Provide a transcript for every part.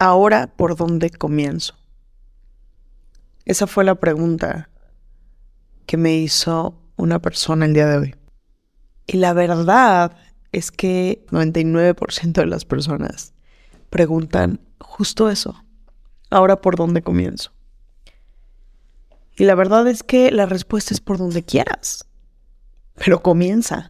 ahora por dónde comienzo. Esa fue la pregunta que me hizo una persona el día de hoy. Y la verdad es que 99% de las personas preguntan justo eso. Ahora por dónde comienzo. Y la verdad es que la respuesta es por donde quieras. Pero comienza.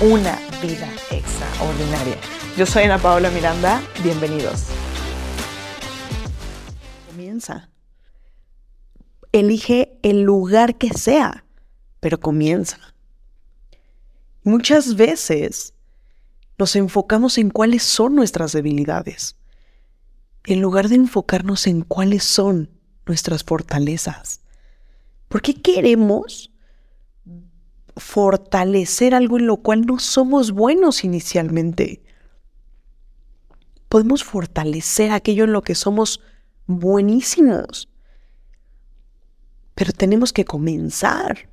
una vida extraordinaria. Yo soy Ana Paola Miranda, bienvenidos. Comienza. Elige el lugar que sea, pero comienza. Muchas veces nos enfocamos en cuáles son nuestras debilidades, en lugar de enfocarnos en cuáles son nuestras fortalezas. ¿Por qué queremos fortalecer algo en lo cual no somos buenos inicialmente? podemos fortalecer aquello en lo que somos buenísimos. Pero tenemos que comenzar.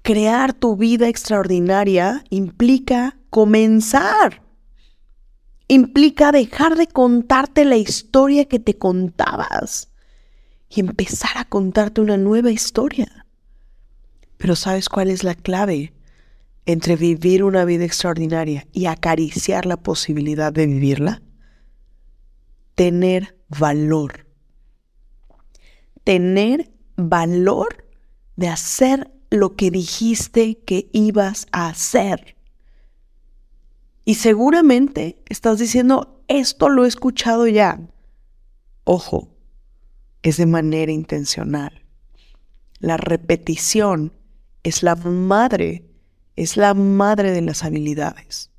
Crear tu vida extraordinaria implica comenzar. Implica dejar de contarte la historia que te contabas y empezar a contarte una nueva historia. Pero ¿sabes cuál es la clave? entre vivir una vida extraordinaria y acariciar la posibilidad de vivirla? Tener valor. Tener valor de hacer lo que dijiste que ibas a hacer. Y seguramente estás diciendo, esto lo he escuchado ya. Ojo, es de manera intencional. La repetición es la madre es la madre de las habilidades.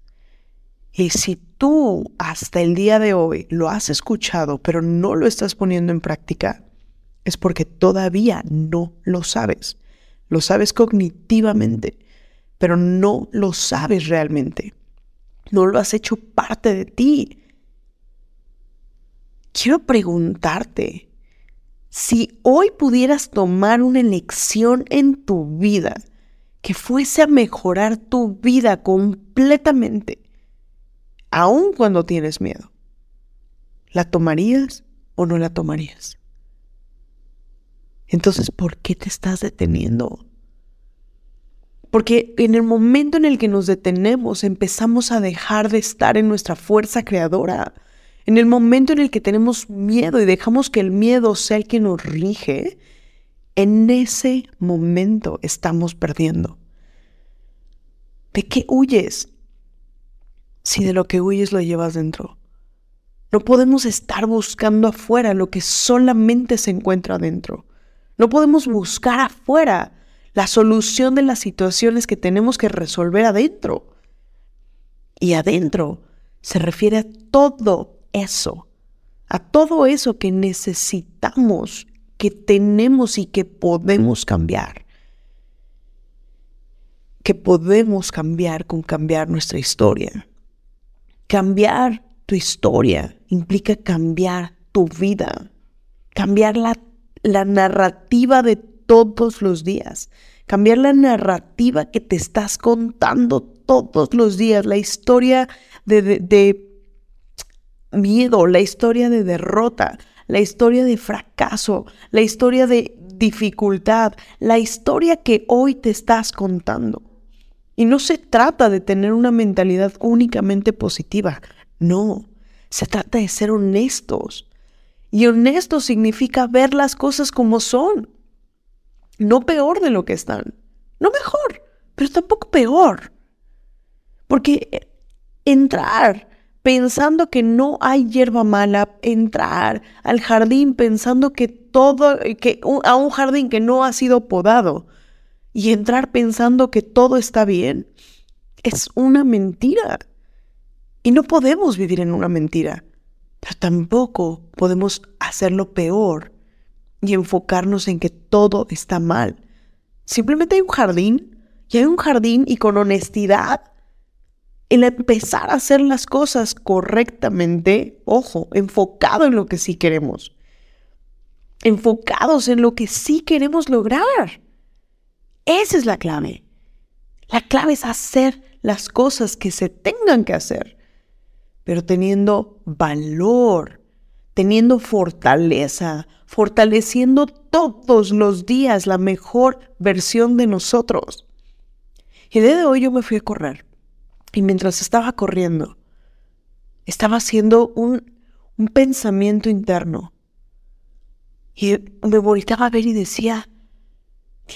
Y si tú hasta el día de hoy lo has escuchado, pero no lo estás poniendo en práctica, es porque todavía no lo sabes. Lo sabes cognitivamente, pero no lo sabes realmente. No lo has hecho parte de ti. Quiero preguntarte, si hoy pudieras tomar una elección en tu vida, que fuese a mejorar tu vida completamente, aun cuando tienes miedo. ¿La tomarías o no la tomarías? Entonces, ¿por qué te estás deteniendo? Porque en el momento en el que nos detenemos, empezamos a dejar de estar en nuestra fuerza creadora. En el momento en el que tenemos miedo y dejamos que el miedo sea el que nos rige, en ese momento estamos perdiendo. ¿De qué huyes? Si de lo que huyes lo llevas dentro. No podemos estar buscando afuera lo que solamente se encuentra dentro. No podemos buscar afuera la solución de las situaciones que tenemos que resolver adentro. Y adentro se refiere a todo eso, a todo eso que necesitamos que tenemos y que podemos cambiar. Que podemos cambiar con cambiar nuestra historia. Cambiar tu historia implica cambiar tu vida, cambiar la, la narrativa de todos los días, cambiar la narrativa que te estás contando todos los días, la historia de, de miedo, la historia de derrota, la historia de fracaso, la historia de dificultad, la historia que hoy te estás contando. Y no se trata de tener una mentalidad únicamente positiva, no, se trata de ser honestos. Y honesto significa ver las cosas como son, no peor de lo que están, no mejor, pero tampoco peor. Porque entrar pensando que no hay hierba mala, entrar al jardín pensando que todo, que a un jardín que no ha sido podado y entrar pensando que todo está bien, es una mentira. Y no podemos vivir en una mentira, pero tampoco podemos hacerlo peor y enfocarnos en que todo está mal. Simplemente hay un jardín y hay un jardín y con honestidad el empezar a hacer las cosas correctamente, ojo, enfocado en lo que sí queremos, enfocados en lo que sí queremos lograr. Esa es la clave. La clave es hacer las cosas que se tengan que hacer, pero teniendo valor, teniendo fortaleza, fortaleciendo todos los días la mejor versión de nosotros. Y el día de hoy yo me fui a correr. Y mientras estaba corriendo, estaba haciendo un, un pensamiento interno. Y me volteaba a ver y decía,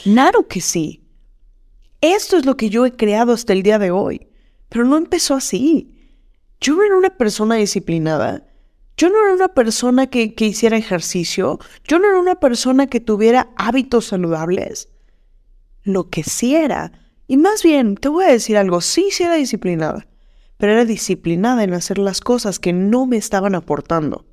claro que sí. Esto es lo que yo he creado hasta el día de hoy. Pero no empezó así. Yo no era una persona disciplinada. Yo no era una persona que, que, hiciera ejercicio. Yo no era una persona que tuviera hábitos saludables. Lo que sí era y más bien, te voy a decir algo, sí, sí era disciplinada, pero era disciplinada en hacer las cosas que no me estaban aportando.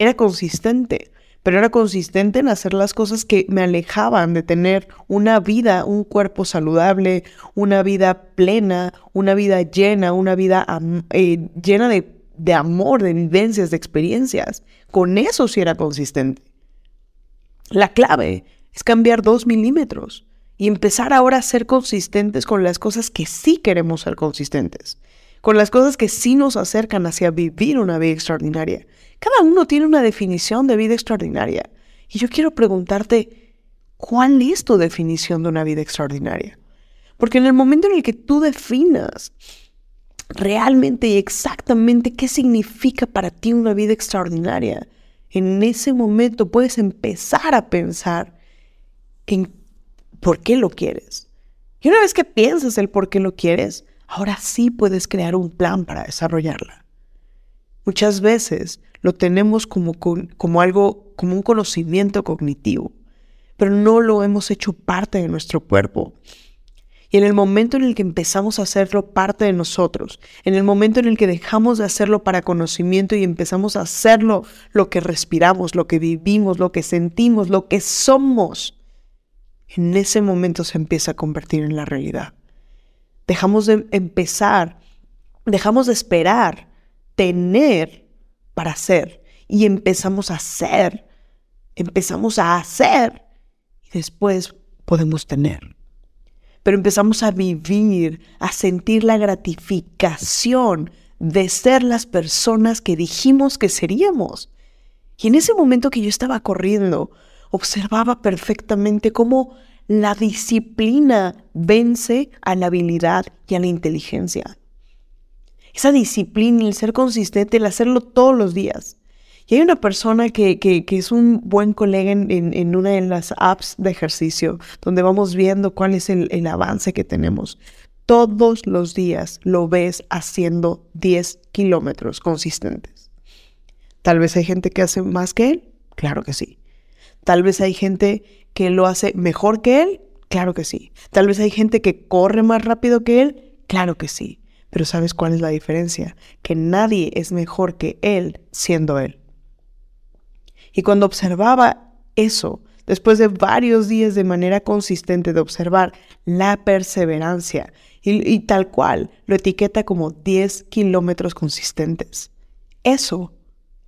Era consistente, pero era consistente en hacer las cosas que me alejaban de tener una vida, un cuerpo saludable, una vida plena, una vida llena, una vida eh, llena de, de amor, de vivencias, de experiencias. Con eso sí era consistente. La clave es cambiar dos milímetros y empezar ahora a ser consistentes con las cosas que sí queremos ser consistentes, con las cosas que sí nos acercan hacia vivir una vida extraordinaria. Cada uno tiene una definición de vida extraordinaria y yo quiero preguntarte, ¿cuál es tu definición de una vida extraordinaria? Porque en el momento en el que tú definas realmente y exactamente qué significa para ti una vida extraordinaria, en ese momento puedes empezar a pensar en por qué lo quieres. Y una vez que piensas el por qué lo quieres, ahora sí puedes crear un plan para desarrollarla. Muchas veces lo tenemos como, como algo, como un conocimiento cognitivo, pero no lo hemos hecho parte de nuestro cuerpo. Y en el momento en el que empezamos a hacerlo parte de nosotros, en el momento en el que dejamos de hacerlo para conocimiento y empezamos a hacerlo lo que respiramos, lo que vivimos, lo que sentimos, lo que somos, en ese momento se empieza a convertir en la realidad. Dejamos de empezar, dejamos de esperar tener para ser y empezamos a ser, empezamos a hacer y después podemos tener. Pero empezamos a vivir, a sentir la gratificación de ser las personas que dijimos que seríamos. Y en ese momento que yo estaba corriendo, observaba perfectamente cómo la disciplina vence a la habilidad y a la inteligencia. Esa disciplina, el ser consistente, el hacerlo todos los días. Y hay una persona que, es un buen colega en, una de las apps de ejercicio, donde vamos viendo cuál es el, el avance que tenemos. Todos los días lo ves haciendo 10 kilómetros consistentes. Tal vez hay gente que hace más que él, claro que sí. Tal vez hay gente que lo hace mejor que él, claro que sí. Tal vez hay gente que corre más rápido que él, claro que sí. Pero ¿sabes cuál es la diferencia? Que nadie es mejor que él siendo él. Y cuando observaba eso, después de varios días de manera consistente de observar la perseverancia, y, y, tal cual lo etiqueta como 10 kilómetros consistentes. Eso,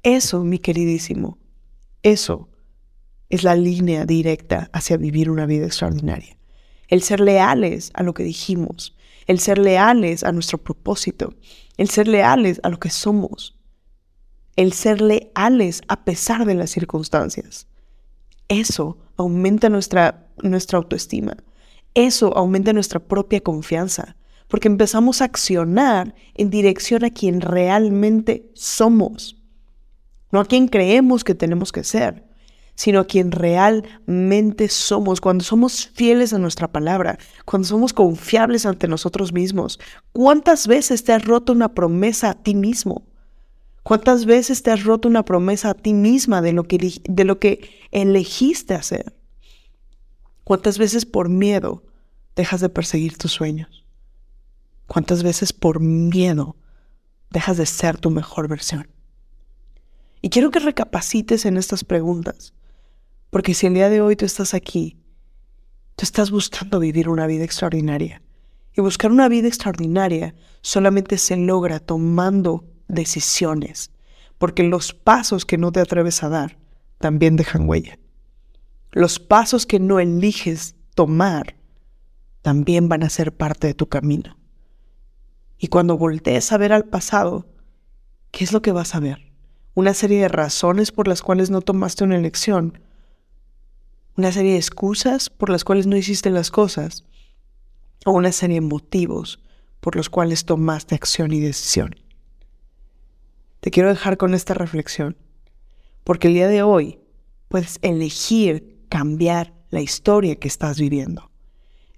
eso, mi queridísimo, eso es la línea directa hacia vivir una vida extraordinaria. El ser leales a lo que dijimos, el ser leales a nuestro propósito, el ser leales a lo que somos, el ser leales a pesar de las circunstancias. Eso aumenta nuestra, nuestra autoestima, eso aumenta nuestra propia confianza, porque empezamos a accionar en dirección a quien realmente somos, no a quien creemos que tenemos que ser sino quien realmente somos, cuando somos fieles a nuestra palabra, cuando somos confiables ante nosotros mismos. ¿Cuántas veces te has roto una promesa a ti mismo? ¿Cuántas veces te has roto una promesa a ti misma de lo que, de lo que elegiste hacer? ¿Cuántas veces por miedo dejas de perseguir tus sueños? ¿Cuántas veces por miedo dejas de ser tu mejor versión? Y quiero que recapacites en estas preguntas, porque si el día de hoy tú estás aquí, tú estás buscando vivir una vida extraordinaria. Y buscar una vida extraordinaria solamente se logra tomando decisiones, porque los pasos que no te atreves a dar también dejan huella. Los pasos que no eliges tomar también van a ser parte de tu camino. Y cuando voltees a ver al pasado, ¿qué es lo que vas a ver? una serie de razones por las cuales no tomaste una elección, una serie de excusas por las cuales no hiciste las cosas, o una serie de motivos por los cuales tomaste acción y decisión. Te quiero dejar con esta reflexión, porque el día de hoy puedes elegir cambiar la historia que estás viviendo.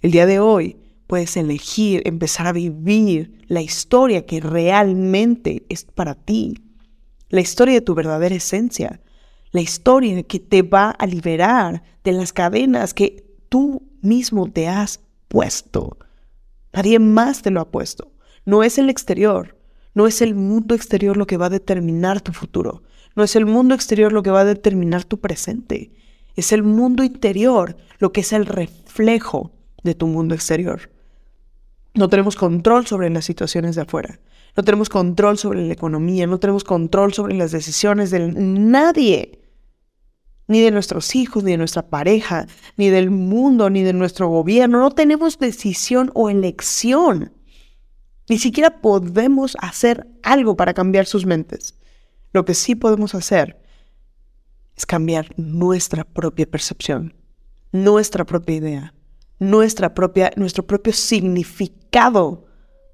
El día de hoy puedes elegir empezar a vivir la historia que realmente es para ti la historia de tu verdadera esencia, la historia que te va a liberar de las cadenas que tú mismo te has puesto. Nadie más te lo ha puesto. No es el exterior, no es el mundo exterior lo que va a determinar tu futuro, no es el mundo exterior lo que va a determinar tu presente, es el mundo interior lo que es el reflejo de tu mundo exterior. No tenemos control sobre las situaciones de afuera, no tenemos control sobre la economía, no tenemos control sobre las decisiones de nadie, ni de nuestros hijos, ni de nuestra pareja, ni del mundo, ni de nuestro gobierno. No tenemos decisión o elección. Ni siquiera podemos hacer algo para cambiar sus mentes. Lo que sí podemos hacer es cambiar nuestra propia percepción, nuestra propia idea, nuestra propia, nuestro propio significado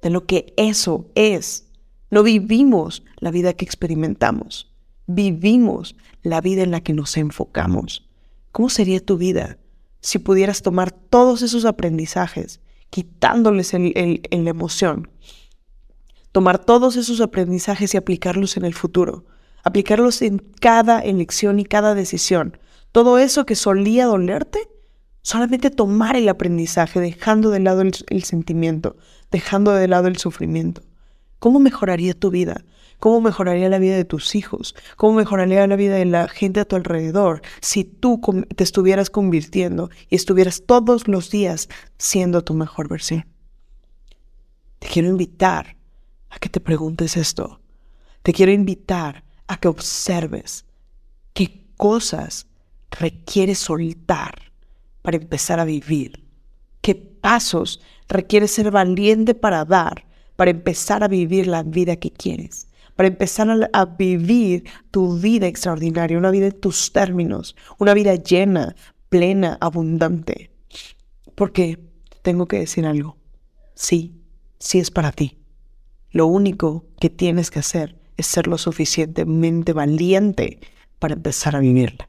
de lo que eso es. No vivimos la vida que experimentamos, vivimos la vida en la que nos enfocamos. ¿Cómo sería tu vida si pudieras tomar todos esos aprendizajes, quitándoles el, la emoción? Tomar todos esos aprendizajes y aplicarlos en el futuro, aplicarlos en cada elección y cada decisión. Todo eso que solía dolerte, solamente tomar el aprendizaje, dejando de lado el sentimiento, dejando de lado el sufrimiento. ¿Cómo mejoraría tu vida? ¿Cómo mejoraría la vida de tus hijos? ¿Cómo mejoraría la vida de la gente a tu alrededor si tú te estuvieras convirtiendo y estuvieras todos los días siendo tu mejor versión? Te quiero invitar a que te preguntes esto. Te quiero invitar a que observes qué cosas requieres soltar para empezar a vivir. ¿Qué pasos requiere ser valiente para dar, para empezar a vivir la vida que quieres, para empezar a, vivir tu vida extraordinaria, una vida en tus términos, una vida llena, plena, abundante. Porque tengo que decir algo, sí, sí es para ti. Lo único que tienes que hacer es ser lo suficientemente valiente para empezar a vivirla.